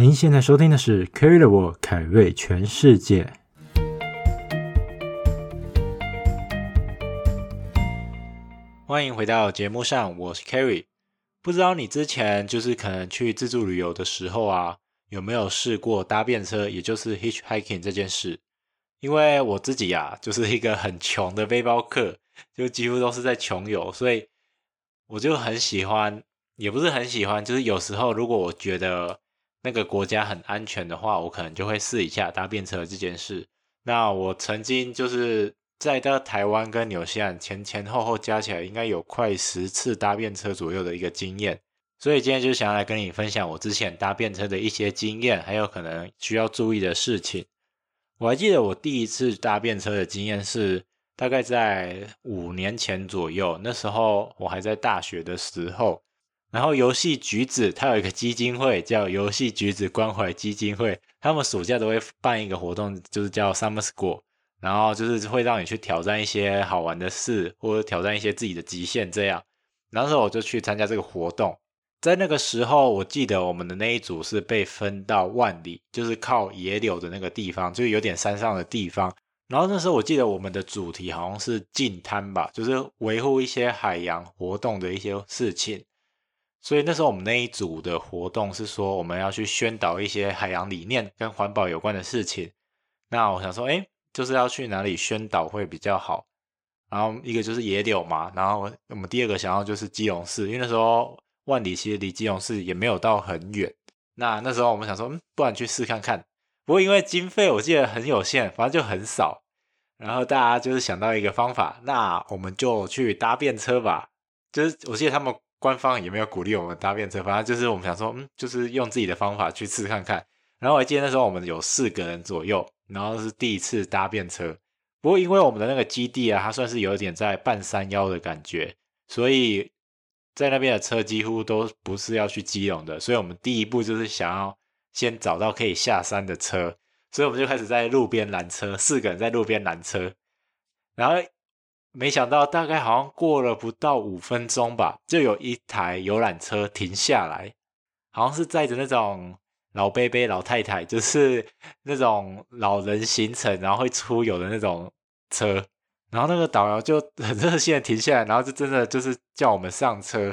您现在收听的是《Kerry 的我凯瑞全世界》。欢迎回到节目上，我是 Kerry。不知道你之前就是可能去自助旅游的时候啊，有没有试过搭便车，也就是 hitchhiking 这件事？因为我自己啊，就是一个很穷的背包客，就几乎都是在穷游，所以我就很喜欢，也不是很喜欢，就是有时候如果我觉得。那个国家很安全的话，我可能就会试一下搭便车这件事。那我曾经就是在到台湾跟纽西兰前前后后加起来，应该有快十次搭便车左右的一个经验。所以今天就想要来跟你分享我之前搭便车的一些经验，还有可能需要注意的事情。我还记得我第一次搭便车的经验是大概在五年前左右，那时候我还在大学的时候。然后游戏橘子，它有一个基金会叫游戏橘子关怀基金会，他们暑假都会办一个活动，就是叫 Summer School，然后就是会让你去挑战一些好玩的事，或者挑战一些自己的极限这样。然后我就去参加这个活动，在那个时候，我记得我们的那一组是被分到万里，就是靠野柳的那个地方，就是有点山上的地方。然后那时候我记得我们的主题好像是净滩吧，就是维护一些海洋活动的一些事情。所以那时候我们那一组的活动是说，我们要去宣导一些海洋理念跟环保有关的事情。那我想说，哎，就是要去哪里宣导会比较好？然后一个就是野柳嘛，然后我们第二个想要就是基隆市，因为那时候万里其实离基隆市也没有到很远。那那时候我们想说，嗯，不然去试看看。不过因为经费我记得很有限，反正就很少。然后大家就是想到一个方法，那我们就去搭便车吧。就是我记得他们。官方也没有鼓励我们搭便车，反正就是我们想说，嗯，就是用自己的方法去试看看。然后我还记得那时候我们有四个人左右，然后是第一次搭便车。不过因为我们的那个基地啊，它算是有点在半山腰的感觉，所以在那边的车几乎都不是要去基隆的。所以我们第一步就是想要先找到可以下山的车，所以我们就开始在路边拦车，四个人在路边拦车，然后。没想到，大概好像过了不到五分钟吧，就有一台游览车停下来，好像是载着那种老伯伯、老太太，就是那种老人行程，然后会出游的那种车。然后那个导游就很热心的停下来，然后就真的就是叫我们上车，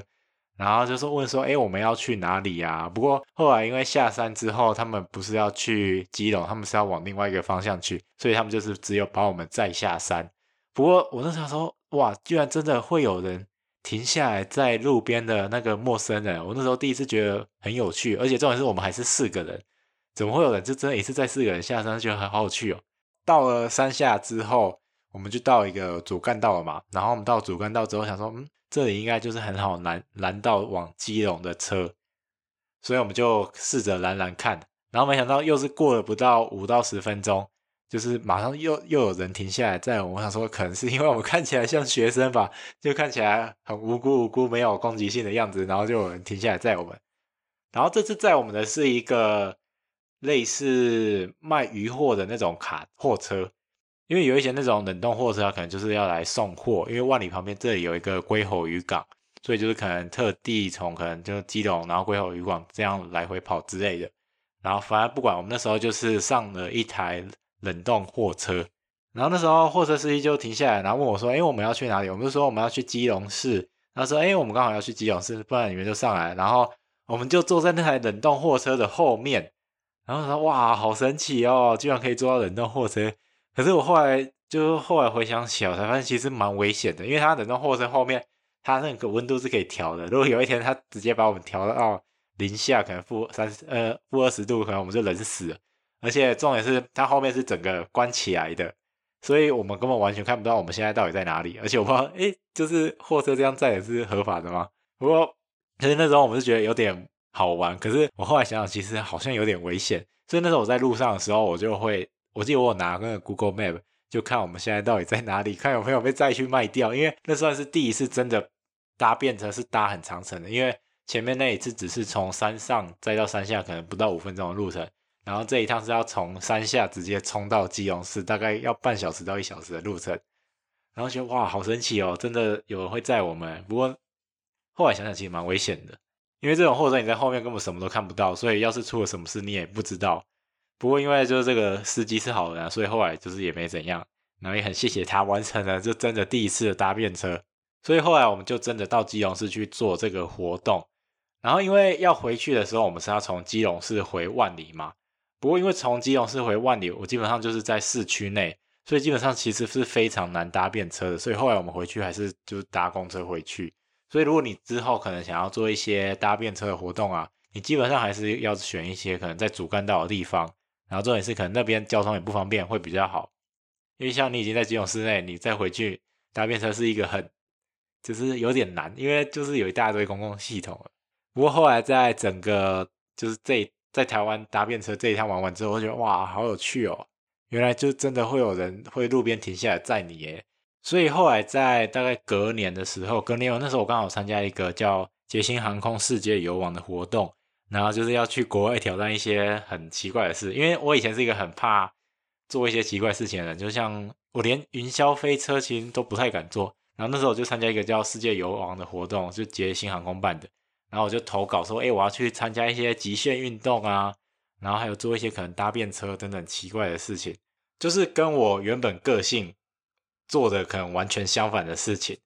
然后就说问说：“哎，我们要去哪里呀？”不过后来因为下山之后，他们不是要去基隆，他们是要往另外一个方向去，所以他们就是只有把我们载下山。不过我那时候说，哇，居然真的会有人停下来在路边的那个陌生人，我那时候第一次觉得很有趣，而且重点是我们还是四个人，怎么会有人就真的也是在四个人下山，觉得很好趣哦。到了山下之后，我们就到一个主干道了嘛，然后我们到主干道之后想说，嗯，这里应该就是很好拦拦到往基隆的车，所以我们就试着拦拦看，然后没想到又是过了不到五到十分钟。就是马上又又有人停下来，在我想说，可能是因为我们看起来像学生吧，就看起来很无辜无辜、没有攻击性的样子，然后就有人停下来载我们。然后这次载我们的是一个类似卖鱼货的那种卡货车，因为有一些那种冷冻货车，可能就是要来送货。因为万里旁边这里有一个龟吼渔港，所以就是可能特地从可能就基隆，然后龟吼渔港这样来回跑之类的。然后反正不管，我们那时候就是上了一台。冷冻货车，然后那时候货车司机就停下来，然后问我说：“哎，我们要去哪里？”我们就说我们要去基隆市。他说：“哎，我们刚好要去基隆市，不然你们就上来。”然后我们就坐在那台冷冻货车的后面。然后说：“哇，好神奇哦，居然可以坐到冷冻货车。”可是我后来就后来回想起来，我才发现其实蛮危险的，因为它冷冻货车后面它那个温度是可以调的。如果有一天它直接把我们调到零下，可能负三十呃负二十度，可能我们就冷死了。而且重点是，它后面是整个关起来的，所以我们根本完全看不到我们现在到底在哪里。而且我不知道，哎，就是货车这样载也是合法的吗？不过，其实那时候我们是觉得有点好玩。可是我后来想想，其实好像有点危险。所以那时候我在路上的时候，我就会，我记得我有拿那个 Google Map，就看我们现在到底在哪里，看有没有被载去卖掉。因为那算是第一次真的搭便车，是搭很长程的。因为前面那一次只是从山上载到山下，可能不到五分钟的路程。然后这一趟是要从山下直接冲到基隆市，大概要半小时到一小时的路程。然后觉得哇，好神奇哦，真的有人会载我们。不过后来想想，其实蛮危险的，因为这种货车你在后面根本什么都看不到，所以要是出了什么事你也不知道。不过因为就是这个司机是好人啊，所以后来就是也没怎样，然后也很谢谢他完成了就真的第一次的搭便车。所以后来我们就真的到基隆市去做这个活动。然后因为要回去的时候，我们是要从基隆市回万里嘛。不过因为从基隆市回万里，我基本上就是在市区内，所以基本上其实是非常难搭便车的。所以后来我们回去还是就是搭公车回去。所以，如果你之后可能想要做一些搭便车的活动啊，你基本上还是要选一些可能在主干道的地方，然后重点是可能那边交通也不方便，会比较好。因为像你已经在基隆市内，你再回去搭便车是一个很，就是有点难，因为就是有一大堆公共系统。不过后来在整个就是这在台湾搭便车这一趟玩完之后，我觉得哇，好有趣哦！原来就真的会有人会路边停下来载你耶。所以后来在大概隔年的时候，隔年我那时候我刚好参加一个叫捷星航空世界游网的活动，然后就是要去国外挑战一些很奇怪的事。因为我以前是一个很怕做一些奇怪事情的人，就像我连云霄飞车其实都不太敢做。然后那时候我就参加一个叫世界游网的活动，就捷星航空办的。然后我就投稿说，哎，我要去参加一些极限运动啊，然后还有做一些可能搭便车等等奇怪的事情，就是跟我原本个性。做的可能完全相反的事情，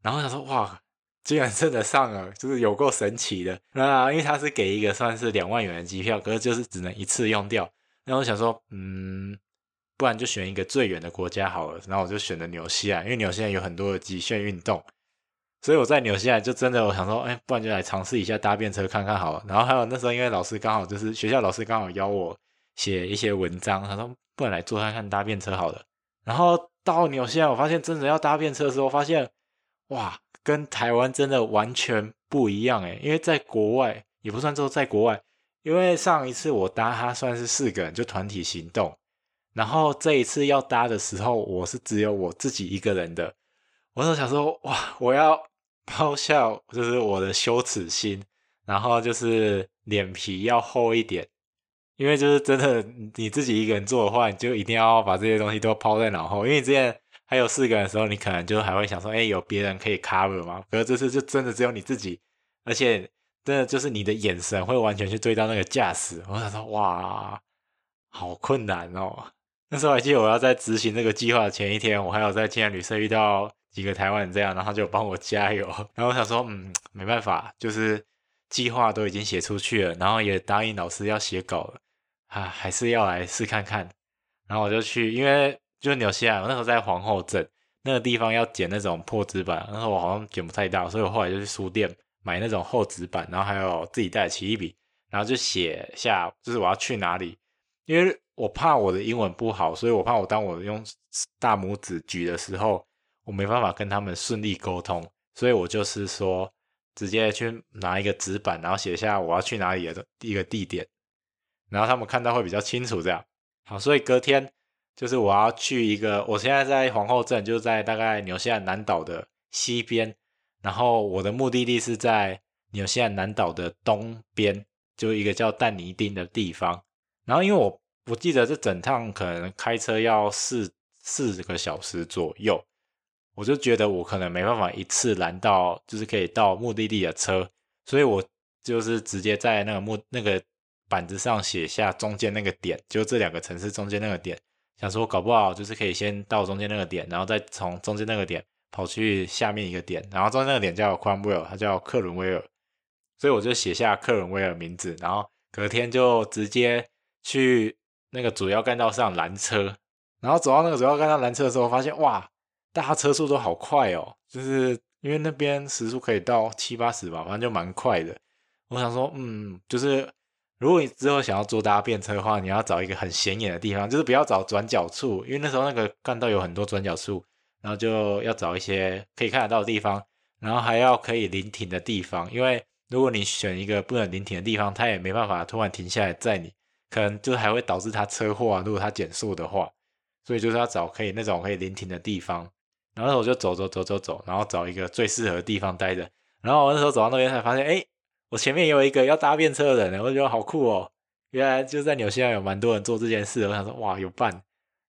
然后想说哇，居然真的上了，就是有够神奇的。那因为他是给一个算是两万元的机票，可是就是只能一次用掉。然后我想说，嗯，不然就选一个最远的国家好了。然后我就选了纽西兰，因为纽西兰有很多的极限运动，所以我在纽西兰就真的我想说，哎，不然就来尝试一下搭便车看看好了。然后还有那时候因为老师刚好就是学校老师刚好邀我写一些文章，他说不然来坐看看搭便车好了。然后。到纽西兰，我发现真的要搭便车的时候，发现哇，跟台湾真的完全不一样诶，因为在国外也不算说在国外，因为上一次我搭它算是四个人就团体行动，然后这一次要搭的时候，我是只有我自己一个人的。我就想说哇，我要 抛下就是我的羞耻心，然后就是脸皮要厚一点。因为就是真的，你自己一个人做的话，你就一定要把这些东西都抛在脑后。因为你之前还有四个人的时候，你可能就还会想说，哎，有别人可以 cover 吗？可是这次就真的只有你自己，而且真的就是你的眼神会完全去对到那个驾驶。我想说，哇，好困难哦。那时候还记得我要在执行这个计划的前一天，我还有在青年旅社遇到几个台湾人这样，然后就帮我加油。然后我想说，嗯，没办法，就是计划都已经写出去了，然后也答应老师要写稿了。啊，还是要来试看看，然后我就去，因为就纽西兰，我那时候在皇后镇那个地方要捡那种破纸板，那时候我好像捡不太到，所以我后来就去书店买那种厚纸板，然后还有自己带的奇异笔，然后就写下就是我要去哪里，因为我怕我的英文不好，所以我怕我当我用大拇指举的时候，我没办法跟他们顺利沟通，所以我就是说直接去拿一个纸板，然后写下我要去哪里的一个地点。然后他们看到会比较清楚，这样好，所以隔天就是我要去一个，我现在在皇后镇，就在大概纽西兰南岛的西边，然后我的目的地是在纽西兰南岛的东边，就一个叫但尼丁的地方。然后因为我我记得这整趟可能开车要四四个小时左右，我就觉得我可能没办法一次拦到，就是可以到目的地的车，所以我就是直接在那个目那个。板子上写下中间那个点，就这两个城市中间那个点，想说搞不好就是可以先到中间那个点，然后再从中间那个点跑去下面一个点，然后中间那个点叫 Cromwell，它叫克伦威尔，所以我就写下克伦威尔名字，然后隔天就直接去那个主要干道上拦车，然后走到那个主要干道拦车的时候，发现哇，大家车速都好快哦，就是因为那边时速可以到七八十吧，反正就蛮快的。我想说，嗯，就是。如果你之后想要坐搭便车的话，你要找一个很显眼的地方，就是不要找转角处，因为那时候那个干道有很多转角处，然后就要找一些可以看得到的地方，然后还要可以临停的地方，因为如果你选一个不能临停的地方，它也没办法突然停下来载你，可能就还会导致它车祸啊。如果它减速的话，所以就是要找可以那种可以临停的地方，然后我就走走走走走，然后找一个最适合的地方待着，然后我那时候走到那边才发现，哎。我前面有一个要搭便车的人，我觉得好酷哦！原来就在纽西兰有蛮多人做这件事。我想说，哇，有伴，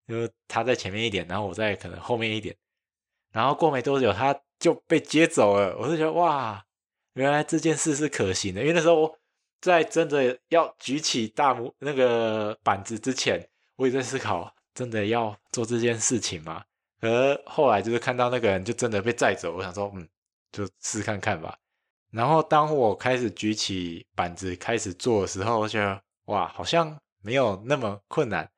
就他在前面一点，然后我在可能后面一点，然后过没多久他就被接走了。我就觉得哇，原来这件事是可行的。因为那时候我在真的要举起大拇那个板子之前，我也在思考，真的要做这件事情吗？而后来就是看到那个人就真的被载走，我想说，嗯，就试看看吧。然后当我开始举起板子开始做的时候，我觉得哇，好像没有那么困难。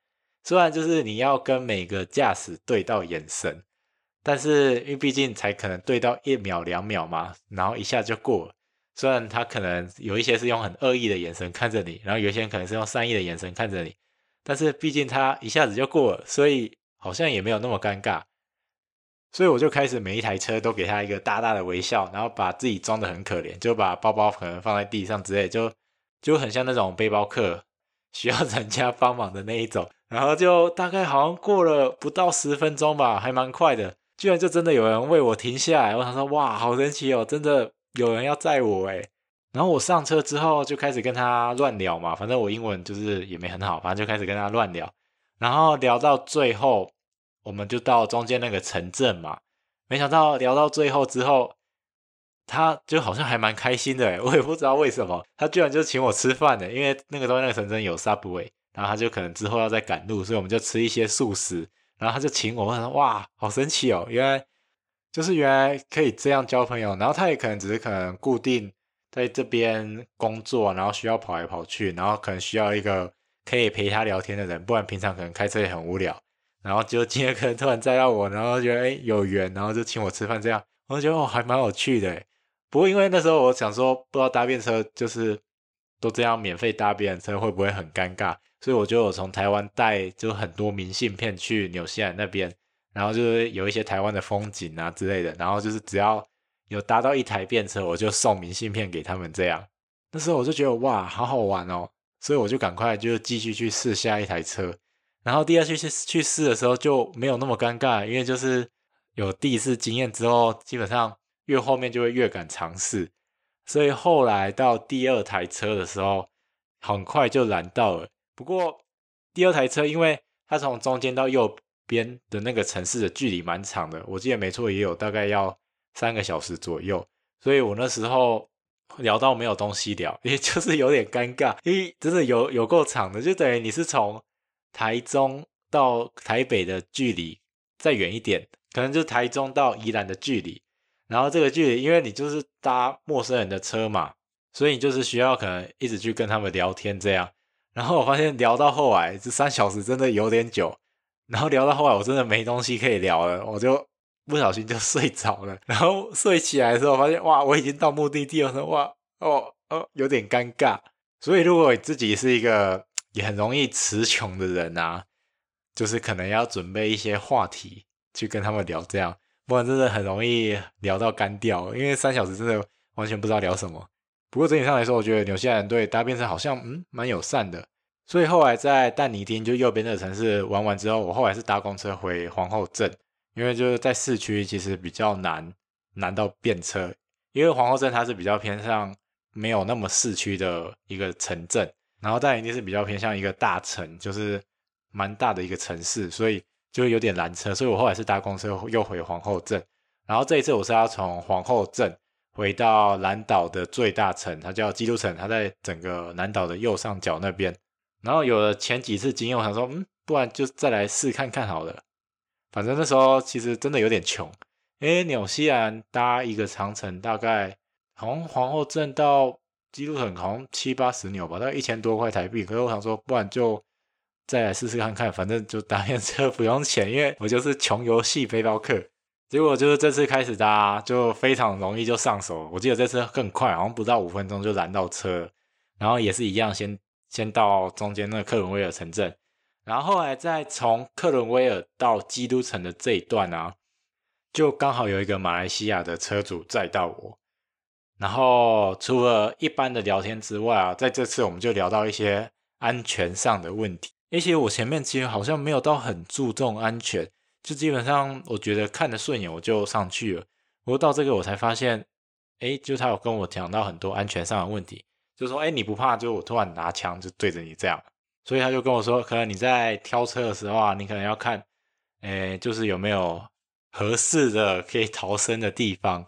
虽然就是你要跟每个驾驶对到眼神，但是因为毕竟才可能对到一秒两秒嘛，然后一下就过了。虽然他可能有一些是用很恶意的眼神看着你，然后有一些可能是用善意的眼神看着你，但是毕竟他一下子就过了，所以好像也没有那么尴尬。所以我就开始每一台车都给他一个大大的微笑，然后把自己装得很可怜，就把包包可能放在地上之类，就就很像那种背包客需要人家帮忙的那一种。然后就大概好像过了不到十分钟吧，还蛮快的，居然就真的有人为我停下来。我想说，哇，好神奇哦，真的有人要载我诶。然后我上车之后就开始跟他乱聊嘛，反正我英文就是也没很好，反正就开始跟他乱聊，然后聊到最后。我们就到中间那个城镇嘛，没想到聊到最后之后，他就好像还蛮开心的，我也不知道为什么，他居然就请我吃饭的，因为那个东西那个城镇有 Subway，然后他就可能之后要再赶路，所以我们就吃一些素食，然后他就请我，我说哇，好神奇哦，原来就是原来可以这样交朋友，然后他也可能只是可能固定在这边工作，然后需要跑来跑去，然后可能需要一个可以陪他聊天的人，不然平常可能开车也很无聊。然后就今天可能突然载到我，然后觉得诶有缘，然后就请我吃饭这样，我就觉得哦还蛮有趣的。不过因为那时候我想说，不知道搭便车就是都这样免费搭别人车会不会很尴尬，所以我就从台湾带就很多明信片去纽西兰那边，然后就是有一些台湾的风景啊之类的，然后就是只要有搭到一台便车，我就送明信片给他们这样。那时候我就觉得哇好好玩哦，所以我就赶快就继续去试下一台车。然后第二次去去试的时候就没有那么尴尬，因为就是有第一次经验之后，基本上越后面就会越敢尝试，所以后来到第二台车的时候，很快就拦到了。不过第二台车，因为它从中间到右边的那个城市的距离蛮长的，我记得没错，也有大概要三个小时左右，所以我那时候聊到没有东西聊，也就是有点尴尬，因为真的有有够长的，就等于你是从。台中到台北的距离再远一点，可能就是台中到宜兰的距离。然后这个距离，因为你就是搭陌生人的车嘛，所以你就是需要可能一直去跟他们聊天这样。然后我发现聊到后来，这三小时真的有点久。然后聊到后来，我真的没东西可以聊了，我就不小心就睡着了。然后睡起来的时候，发现哇，我已经到目的地了，说哇哦哦，有点尴尬。所以如果你自己是一个。也很容易词穷的人啊，就是可能要准备一些话题去跟他们聊，这样不然真的很容易聊到干掉，因为三小时真的完全不知道聊什么。不过整体上来说，我觉得纽西兰对搭便车好像嗯蛮友善的，所以后来在但尼丁就右边的城市玩完之后，我后来是搭公车回皇后镇，因为就是在市区其实比较难难到便车，因为皇后镇它是比较偏向没有那么市区的一个城镇。然后但一定是比较偏向一个大城，就是蛮大的一个城市，所以就有点拦车。所以我后来是搭公车又回皇后镇。然后这一次我是要从皇后镇回到南岛的最大城，它叫基督城，它在整个南岛的右上角那边。然后有了前几次经验，我想说，嗯，不然就再来试看看好了。反正那时候其实真的有点穷，因为纽西兰搭一个长程大概从皇后镇到。基督城好像七八十纽吧，大概一千多块台币。可是我想说，不然就再来试试看看，反正就搭便车不用钱，因为我就是穷游戏背包客。结果就是这次开始搭，就非常容易就上手。我记得这次更快，好像不到五分钟就拦到车，然后也是一样先，先先到中间那个克伦威尔城镇，然后后来再从克伦威尔到基督城的这一段啊，就刚好有一个马来西亚的车主载到我。然后除了一般的聊天之外啊，在这次我们就聊到一些安全上的问题。而且我前面其实好像没有到很注重安全，就基本上我觉得看得顺眼我就上去了。不过到这个我才发现，诶，就他有跟我讲到很多安全上的问题，就说诶，你不怕就我突然拿枪就对着你这样，所以他就跟我说，可能你在挑车的时候啊，你可能要看，诶，就是有没有合适的可以逃生的地方。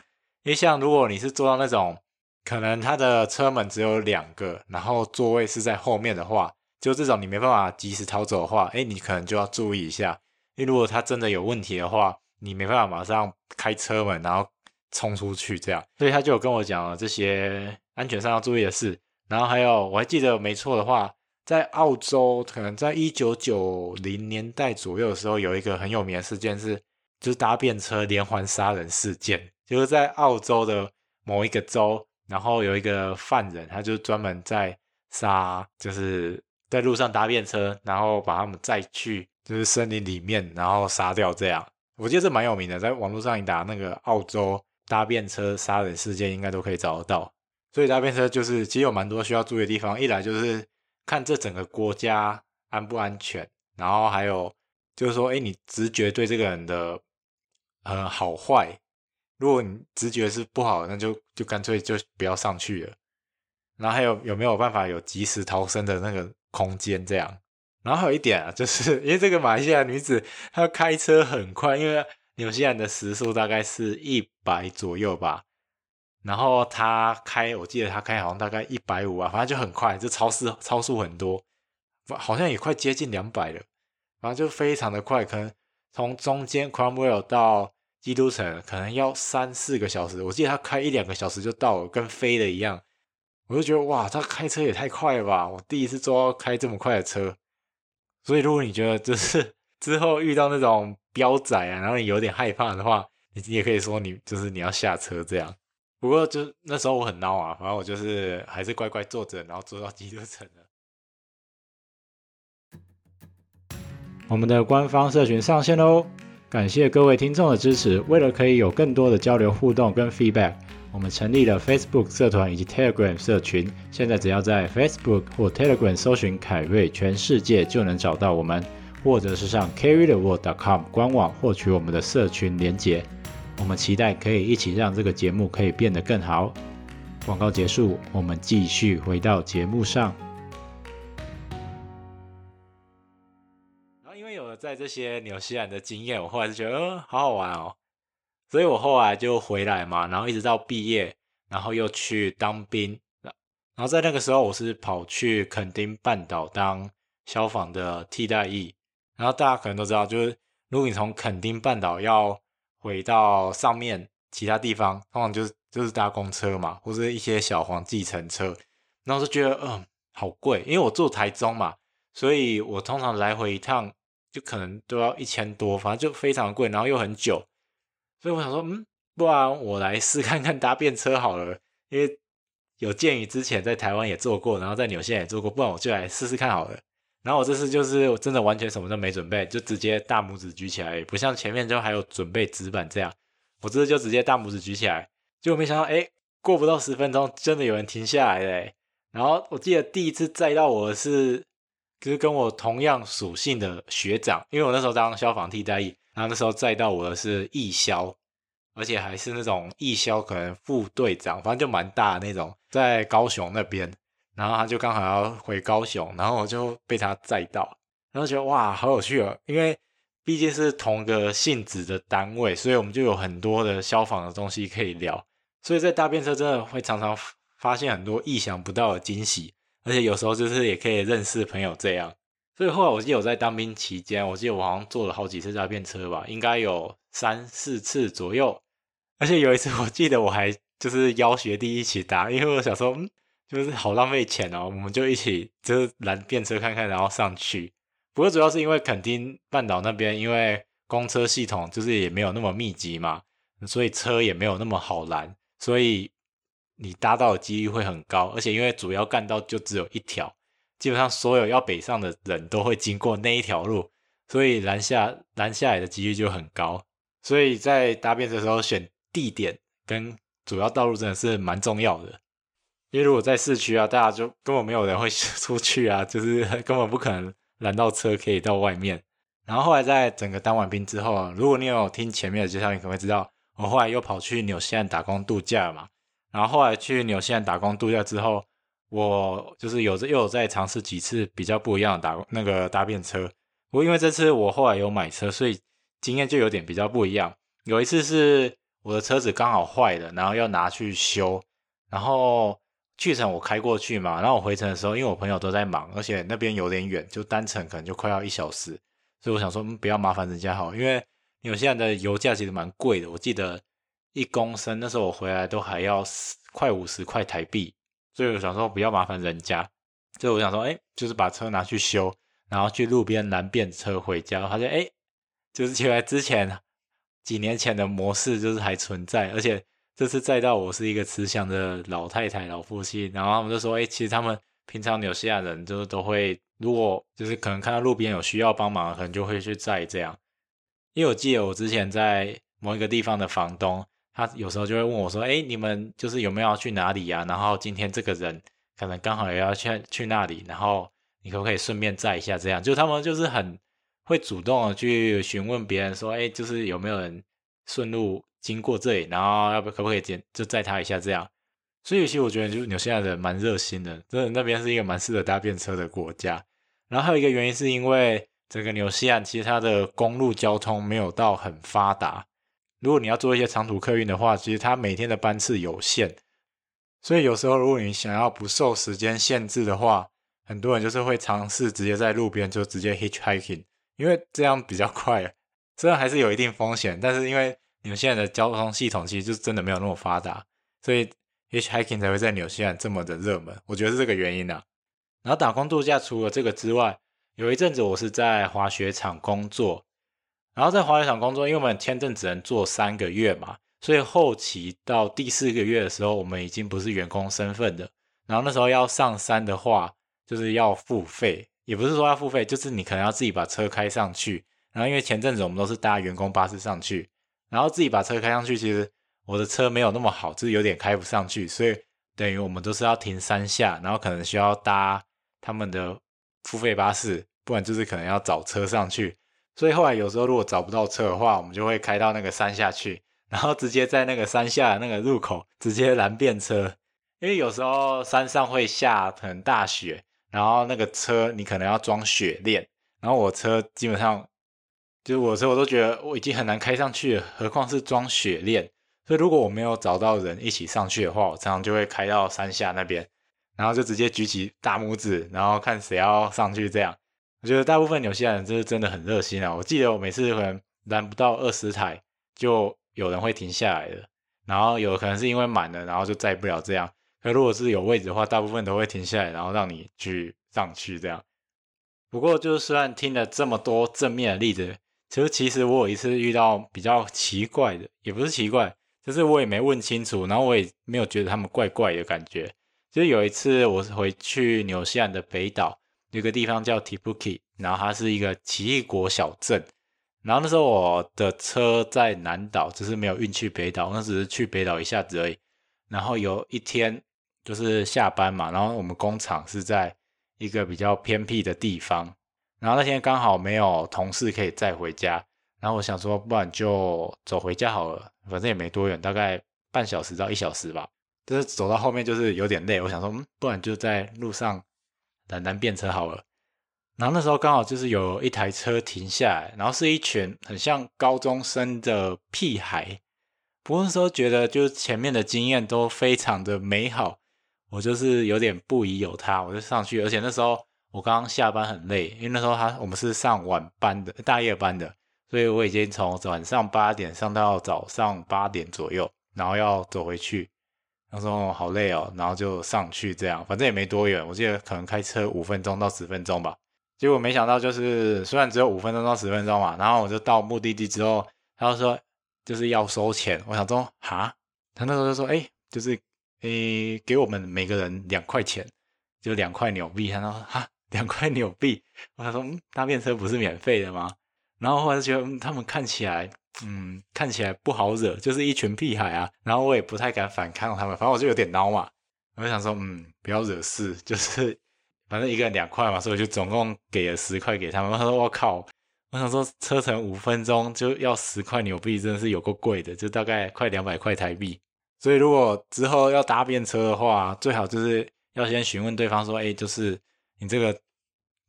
因为像如果你是坐到那种可能他的车门只有两个，然后座位是在后面的话，就这种你没办法及时逃走的话，哎，你可能就要注意一下。因为如果他真的有问题的话，你没办法马上开车门然后冲出去这样。所以他就有跟我讲了这些安全上要注意的事。然后还有，我还记得没错的话，在澳洲，可能在一九九零年代左右的时候，有一个很有名的事件是，就是搭便车连环杀人事件，就是在澳洲的某一个州。然后有一个犯人，他就专门在杀，就是在路上搭便车，然后把他们载去就是森林里面，然后杀掉这样。我记得这蛮有名的，在网络上你打那个澳洲搭便车杀人事件，应该都可以找得到。所以搭便车就是其实有蛮多需要注意的地方，一来就是看这整个国家安不安全，然后还有就是说，哎，你直觉对这个人的呃好坏。如果你直觉是不好，那就就干脆就不要上去了。然后还有有没有办法有及时逃生的那个空间？这样。然后还有一点啊，就是因为这个马来西亚女子她开车很快，因为纽西兰的时速大概是一百左右吧。然后她开，我记得她开好像大概一百五啊，反正就很快，就超速超速很多，好像也快接近两百了。反正就非常的快，可能从中间 Cromwell 到。基督城可能要三四个小时，我记得他开一两个小时就到了，跟飞的一样。我就觉得哇，他开车也太快了吧！我第一次坐到开这么快的车。所以如果你觉得就是之后遇到那种飙仔啊，然后你有点害怕的话，你也可以说你就是你要下车这样。不过就那时候我很孬啊，反正我就是还是乖乖坐着，然后坐到基督城了。我们的官方社群上线喽！感谢各位听众的支持。为了可以有更多的交流互动跟 feedback，我们成立了 Facebook 社团以及 Telegram 社群。现在只要在 Facebook 或 Telegram 搜寻“凯瑞全世界”就能找到我们，或者是上 carrytheworld.com 官网获取我们的社群连结。我们期待可以一起让这个节目可以变得更好。广告结束，我们继续回到节目上。在这些纽西兰的经验，我后来就觉得，嗯，好好玩哦，所以我后来就回来嘛，然后一直到毕业，然后又去当兵，然后在那个时候，我是跑去垦丁半岛当消防的替代役，然后大家可能都知道，就是如果你从垦丁半岛要回到上面其他地方，通常就是就是搭公车嘛，或者一些小黄计程车，然后就觉得，嗯，好贵，因为我住台中嘛，所以我通常来回一趟。就可能都要一千多，反正就非常贵，然后又很久，所以我想说，嗯，不然我来试看看搭便车好了，因为有鉴于之前在台湾也做过，然后在纽西兰也做过，不然我就来试试看好了。然后我这次就是我真的完全什么都没准备，就直接大拇指举起来，不像前面就还有准备纸板这样，我这次就直接大拇指举起来，结果没想到，哎，过不到十分钟，真的有人停下来嘞。然后我记得第一次载到我是。就是跟我同样属性的学长，因为我那时候当消防替代役，然后那时候载到我的是义消，而且还是那种义消可能副队长，反正就蛮大的那种，在高雄那边，然后他就刚好要回高雄，然后我就被他载到，然后觉得哇，好有趣哦，因为毕竟是同个性质的单位，所以我们就有很多的消防的东西可以聊，所以在搭便车真的会常常发现很多意想不到的惊喜。而且有时候就是也可以认识朋友这样，所以后来我记得我在当兵期间，我记得我好像坐了好几次搭便车吧，应该有三四次左右。而且有一次我记得我还就是邀学弟一起搭，因为我想说，嗯，就是好浪费钱哦，我们就一起就是拦便车看看，然后上去。不过主要是因为垦丁半岛那边，因为公车系统就是也没有那么密集嘛，所以车也没有那么好拦，所以。你搭到的几率会很高，而且因为主要干道就只有一条，基本上所有要北上的人都会经过那一条路，所以拦下拦下来的几率就很高。所以在搭便车的时候，选地点跟主要道路真的是蛮重要的。因为如果在市区啊，大家就根本没有人会 出去啊，就是 根本不可能拦到车可以到外面。然后后来在整个当完兵之后啊，如果你有听前面的介绍，你可能会知道，我后来又跑去纽西兰打工度假嘛。然后后来去纽西兰打工度假之后，我就是有又有在尝试几次比较不一样的打那个搭便车。不过因为这次我后来有买车，所以经验就有点比较不一样。有一次是我的车子刚好坏了，然后要拿去修，然后去程我开过去嘛，然后我回程的时候，因为我朋友都在忙，而且那边有点远，就单程可能就快要一小时，所以我想说，嗯，不要麻烦人家好，因为纽西兰的油价其实蛮贵的，我记得一公升那时候我回来都还要快五十块台币，所以我想说不要麻烦人家，所以我想说，哎，就是把车拿去修，然后去路边拦便车回家，发现哎，就是起来之前。几年前的模式就是还存在，而且这次载到我是一个慈祥的老太太、老夫妻，然后他们就说：“哎，其实他们平常纽西兰人就是都会，如果就是可能看到路边有需要帮忙，可能就会去载这样。”因为我记得我之前在某一个地方的房东，他有时候就会问我说：“哎，你们就是有没有要去哪里呀？然后今天这个人可能刚好也要去去那里，然后你可不可以顺便载一下？这样，就他们就是很。”会主动的去询问别人说，哎，就是有没有人顺路经过这里，然后要不可不可以就载他一下这样。所以其实我觉得，就是纽西兰人蛮热心的，真的那边是一个蛮适合搭便车的国家。然后还有一个原因是因为这个纽西兰其实它的公路交通没有到很发达，如果你要做一些长途客运的话，其实它每天的班次有限，所以有时候如果你想要不受时间限制的话，很多人就是会尝试直接在路边就直接 hitchhiking。因为这样比较快，虽然还是有一定风险，但是因为纽西兰的交通系统其实就真的没有那么发达，所以 hitchhiking 才会在纽西兰这么的热门，我觉得是这个原因啊。然后打工度假除了这个之外，有一阵子我是在滑雪场工作，然后在滑雪场工作，因为我们签证只能做三个月嘛，所以后期到第四个月的时候，我们已经不是员工身份的，然后那时候要上山的话，就是要付费。也不是说要付费，就是你可能要自己把车开上去。然后因为前阵子我们都是搭员工巴士上去，然后自己把车开上去，其实我的车没有那么好，就是有点开不上去，所以等于我们都是要停山下，然后可能需要搭他们的付费巴士，不然就是可能要找车上去。所以后来有时候如果找不到车的话，我们就会开到那个山下去，然后直接在那个山下那个入口直接拦便车，因为有时候山上会下很大雪。然后那个车你可能要装雪链，然后我车基本上就是我车我都觉得我已经很难开上去了，何况是装雪链。所以如果我没有找到人一起上去的话，我常常就会开到山下那边，然后就直接举起大拇指，然后看谁要上去。这样，我觉得大部分纽西兰人就是真的很热心啊。我记得我每次可能拦不到二十台，就有人会停下来的，然后有可能是因为满了，然后就载不了这样。可如果是有位置的话，大部分都会停下来，然后让你去上去这样。不过，就是虽然听了这么多正面的例子，其实其实我有一次遇到比较奇怪的，也不是奇怪，就是我也没问清楚，然后我也没有觉得他们怪怪的感觉。就是有一次我回去纽西兰的北岛，有个地方叫 Tibuki，然后它是一个奇异果小镇。然后那时候我的车在南岛，只是没有运去北岛，那只是去北岛一下子而已。然后有一天。就是下班嘛，然后我们工厂是在一个比较偏僻的地方，然后那天刚好没有同事可以载回家，然后我想说，不然就走回家好了，反正也没多远，大概半小时到一小时吧。就是走到后面就是有点累，我想说，嗯，不然就在路上拦拦便车好了。然后那时候刚好就是有一台车停下来，然后是一群很像高中生的屁孩，不过那时候觉得就是前面的经验都非常的美好。我就是有点不疑有他，我就上去，而且那时候我刚刚下班很累，因为那时候他我们是上晚班的大夜班的，所以我已经从晚上八点上到早上八点左右，然后要走回去，他说好累哦，然后就上去这样，反正也没多远，我记得可能开车五分钟到十分钟吧，结果没想到就是虽然只有五分钟到十分钟嘛，然后我就到目的地之后，他就说就是要收钱，我想说哈，他那时候就说哎，就是。诶，给我们每个人两块钱，就两块纽币。他说哈，两块纽币。我想说，嗯，搭便车不是免费的吗？然后后来就觉得，他们看起来，嗯，看起来不好惹，就是一群屁孩啊。然后我也不太敢反抗他们，反正我就有点孬嘛。我就想说，嗯，不要惹事，就是反正一个人两块嘛，所以我就总共给了十块给他们。他说我靠，我想说车程五分钟就要十块纽币，真的是有够贵的，就大概快两百块台币。所以，如果之后要搭便车的话，最好就是要先询问对方说：“哎，就是你这个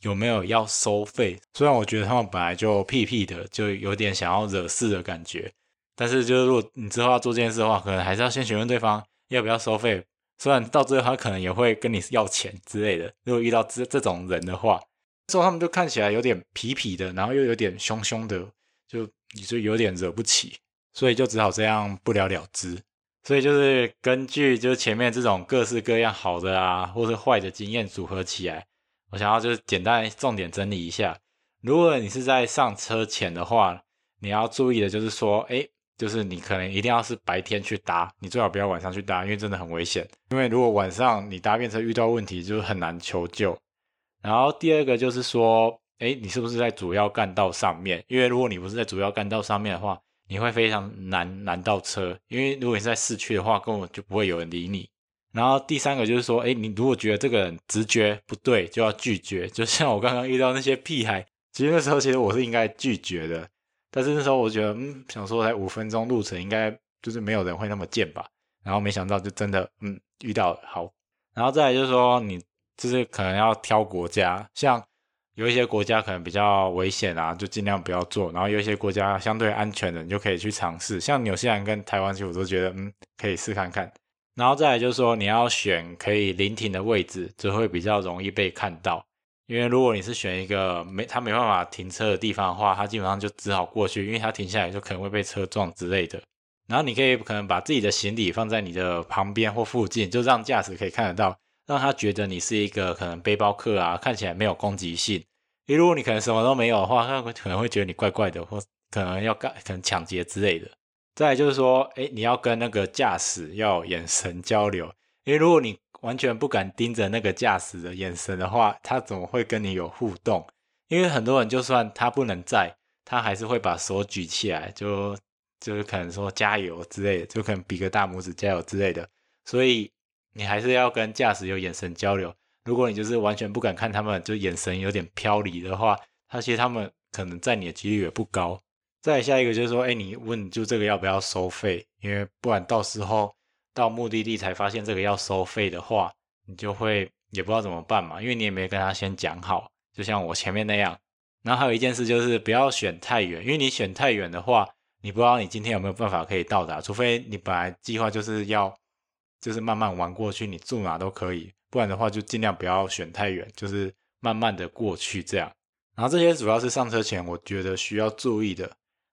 有没有要收费？”虽然我觉得他们本来就屁屁的，就有点想要惹事的感觉，但是就是如果你之后要做这件事的话，可能还是要先询问对方要不要收费，虽然到最后他可能也会跟你要钱之类的。如果遇到这这种人的话，之后他们就看起来有点痞痞的，然后又有点凶凶的，就你就有点惹不起，所以就只好这样不了了之。所以就是根据就是前面这种各式各样好的啊，或是坏的经验组合起来，我想要就是简单重点整理一下。如果你是在上车前的话，你要注意的就是说，诶，就是你可能一定要是白天去搭，你最好不要晚上去搭，因为真的很危险。因为如果晚上你搭便车遇到问题，就是很难求救。然后第二个就是说，诶，你是不是在主要干道上面？因为如果你不是在主要干道上面的话，你会非常难拦到车，因为如果你在市区的话，根本就不会有人理你。然后第三个就是说，诶，你如果觉得这个人直觉不对，就要拒绝。就像我刚刚遇到那些屁孩，其实那时候其实我是应该拒绝的，但是那时候我觉得，嗯，想说才五分钟路程，应该就是没有人会那么贱吧。然后没想到就真的，嗯，遇到好。然后再来就是说，你就是可能要挑国家，像。有一些国家可能比较危险啊，就尽量不要做。然后有一些国家相对安全的，你就可以去尝试。像纽西兰跟台湾，其实我都觉得，嗯，可以试看看。然后再来就是说，你要选可以临停的位置，就会比较容易被看到。因为如果你是选一个没他没办法停车的地方的话，他基本上就只好过去，因为他停下来就可能会被车撞之类的。然后你可以可能把自己的行李放在你的旁边或附近，就让驾驶可以看得到。让他觉得你是一个可能背包客啊，看起来没有攻击性。因为如果你可能什么都没有的话，他可能会觉得你怪怪的，或可能要干可能抢劫之类的。再就是说，诶，你要跟那个驾驶要眼神交流，因为如果你完全不敢盯着那个驾驶的眼神的话，他怎么会跟你有互动？因为很多人就算他不能在，他还是会把手举起来，就就是可能说加油之类的，就可能比个大拇指加油之类的。所以。你还是要跟驾驶有眼神交流。如果你就是完全不敢看他们，就眼神有点飘离的话，他其实他们可能在你的几率也不高。再下一个就是说，哎，你问就这个要不要收费？因为不然到时候到目的地才发现这个要收费的话，你就会也不知道怎么办嘛，因为你也没跟他先讲好。就像我前面那样。然后还有一件事就是不要选太远，因为你选太远的话，你不知道你今天有没有办法可以到达，除非你本来计划就是要。就是慢慢玩过去，你住哪都可以，不然的话就尽量不要选太远，就是慢慢的过去这样。然后这些主要是上车前我觉得需要注意的。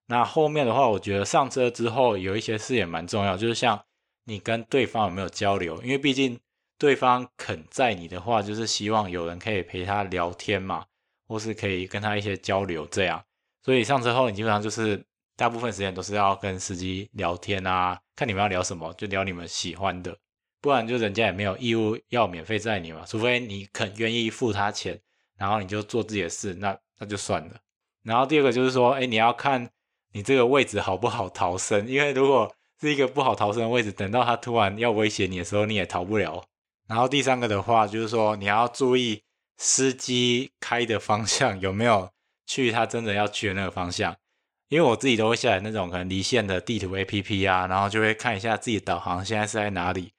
那后面的话，我觉得上车之后有一些事也蛮重要，就是像你跟对方有没有交流，因为毕竟对方肯载你的话，就是希望有人可以陪他聊天嘛，或是可以跟他一些交流这样。所以上车后，你基本上就是。大部分时间都是要跟司机聊天啊，看你们要聊什么，就聊你们喜欢的，不然就人家也没有义务要免费载你嘛，除非你肯愿意付他钱，然后你就做自己的事，那那就算了。然后第二个就是说，哎，你要看你这个位置好不好逃生，因为如果是一个不好逃生的位置，等到他突然要威胁你的时候，你也逃不了。然后第三个的话就是说，你要注意司机开的方向有没有去他真的要去的那个方向。因为我自己都会下载那种可能离线的地图 APP 啊，然后就会看一下自己导航现在是在哪里，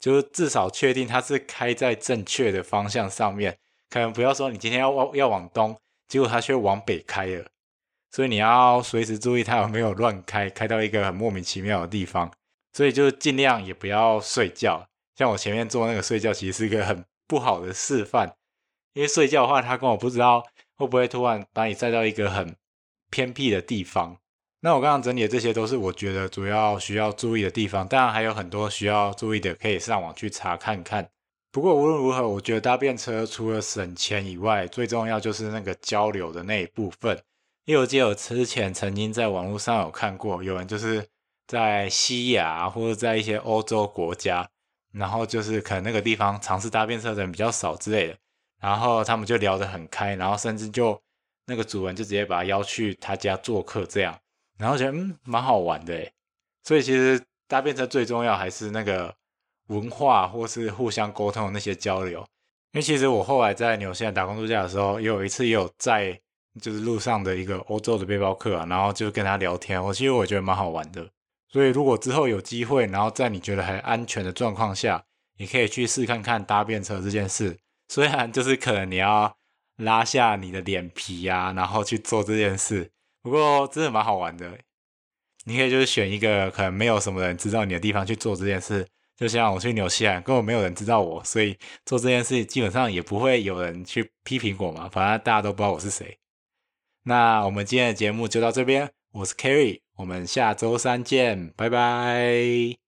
就是至少确定它是开在正确的方向上面。可能不要说你今天要往要往东，结果它却往北开了，所以你要随时注意它有没有乱开，开到一个很莫名其妙的地方。所以就尽量也不要睡觉。像我前面做那个睡觉，其实是一个很不好的示范，因为睡觉的话，他跟我不知道会不会突然把你载到一个很。偏僻的地方，那我刚刚整理的这些都是我觉得主要需要注意的地方，当然还有很多需要注意的，可以上网去查看看。不过无论如何，我觉得搭便车除了省钱以外，最重要就是那个交流的那一部分。因为我记得我之前曾经在网络上有看过，有人就是在西亚或者在一些欧洲国家，然后就是可能那个地方尝试搭便车的人比较少之类的，然后他们就聊得很开，然后甚至就。那个主人就直接把他邀去他家做客，这样，然后觉得嗯蛮好玩的诶，所以其实搭便车最重要还是那个文化或是互相沟通的那些交流。因为其实我后来在纽西兰打工度假的时候，也有一次也有在就是路上的一个欧洲的背包客啊，然后就跟他聊天，我其实我觉得蛮好玩的。所以如果之后有机会，然后在你觉得还安全的状况下，你可以去试看看搭便车这件事。虽然就是可能你要。拉下你的脸皮啊，然后去做这件事。不过真的蛮好玩的，你可以就是选一个可能没有什么人知道你的地方去做这件事，就像我去纽西兰，根本没有人知道我，所以做这件事基本上也不会有人去批评我嘛。反正大家都不知道我是谁。那我们今天的节目就到这边，我是 Kerry，我们下周三见，拜拜。